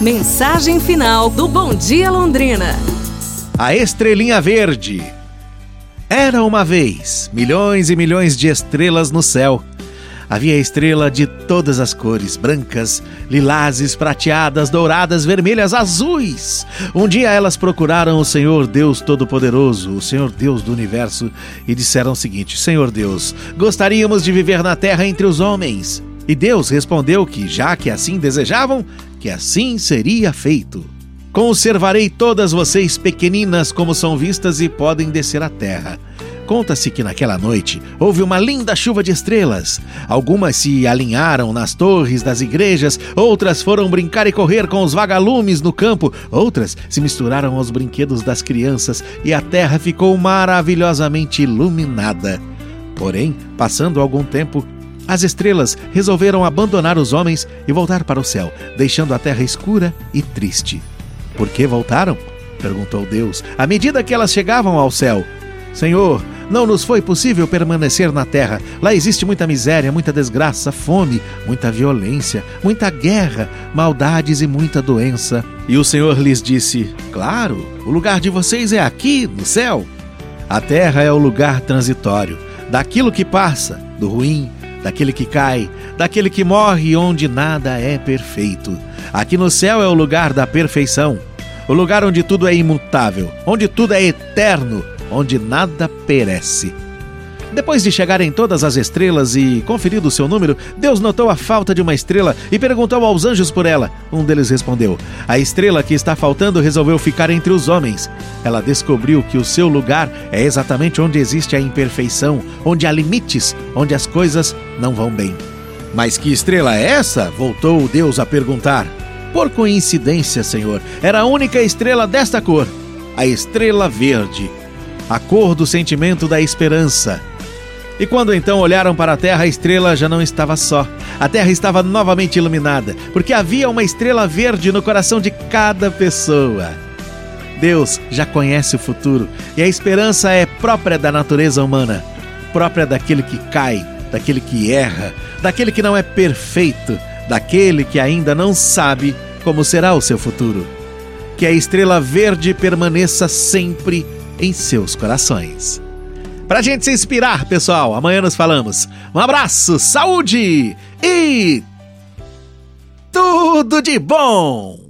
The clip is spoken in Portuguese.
Mensagem final do Bom Dia Londrina. A estrelinha verde. Era uma vez milhões e milhões de estrelas no céu. Havia estrela de todas as cores: brancas, lilazes, prateadas, douradas, vermelhas, azuis. Um dia elas procuraram o Senhor Deus Todo-Poderoso, o Senhor Deus do universo, e disseram o seguinte: Senhor Deus, gostaríamos de viver na terra entre os homens. E Deus respondeu que, já que assim desejavam, que assim seria feito. Conservarei todas vocês pequeninas como são vistas e podem descer à terra. Conta-se que naquela noite houve uma linda chuva de estrelas. Algumas se alinharam nas torres das igrejas, outras foram brincar e correr com os vagalumes no campo, outras se misturaram aos brinquedos das crianças e a terra ficou maravilhosamente iluminada. Porém, passando algum tempo, as estrelas resolveram abandonar os homens e voltar para o céu, deixando a terra escura e triste. Por que voltaram? perguntou Deus, à medida que elas chegavam ao céu. Senhor, não nos foi possível permanecer na terra. Lá existe muita miséria, muita desgraça, fome, muita violência, muita guerra, maldades e muita doença. E o Senhor lhes disse: Claro, o lugar de vocês é aqui, no céu. A terra é o lugar transitório, daquilo que passa, do ruim, daquele que cai, daquele que morre, onde nada é perfeito. Aqui no céu é o lugar da perfeição, o lugar onde tudo é imutável, onde tudo é eterno, onde nada perece. Depois de chegarem todas as estrelas e conferido o seu número, Deus notou a falta de uma estrela e perguntou aos anjos por ela. Um deles respondeu: A estrela que está faltando resolveu ficar entre os homens. Ela descobriu que o seu lugar é exatamente onde existe a imperfeição, onde há limites, onde as coisas não vão bem. Mas que estrela é essa? voltou Deus a perguntar. Por coincidência, Senhor, era a única estrela desta cor, a estrela verde, a cor do sentimento da esperança. E quando então olharam para a terra, a estrela já não estava só. A terra estava novamente iluminada, porque havia uma estrela verde no coração de cada pessoa. Deus já conhece o futuro e a esperança é própria da natureza humana, própria daquele que cai, daquele que erra, daquele que não é perfeito, daquele que ainda não sabe como será o seu futuro. Que a estrela verde permaneça sempre em seus corações pra gente se inspirar, pessoal. Amanhã nos falamos. Um abraço, saúde e tudo de bom!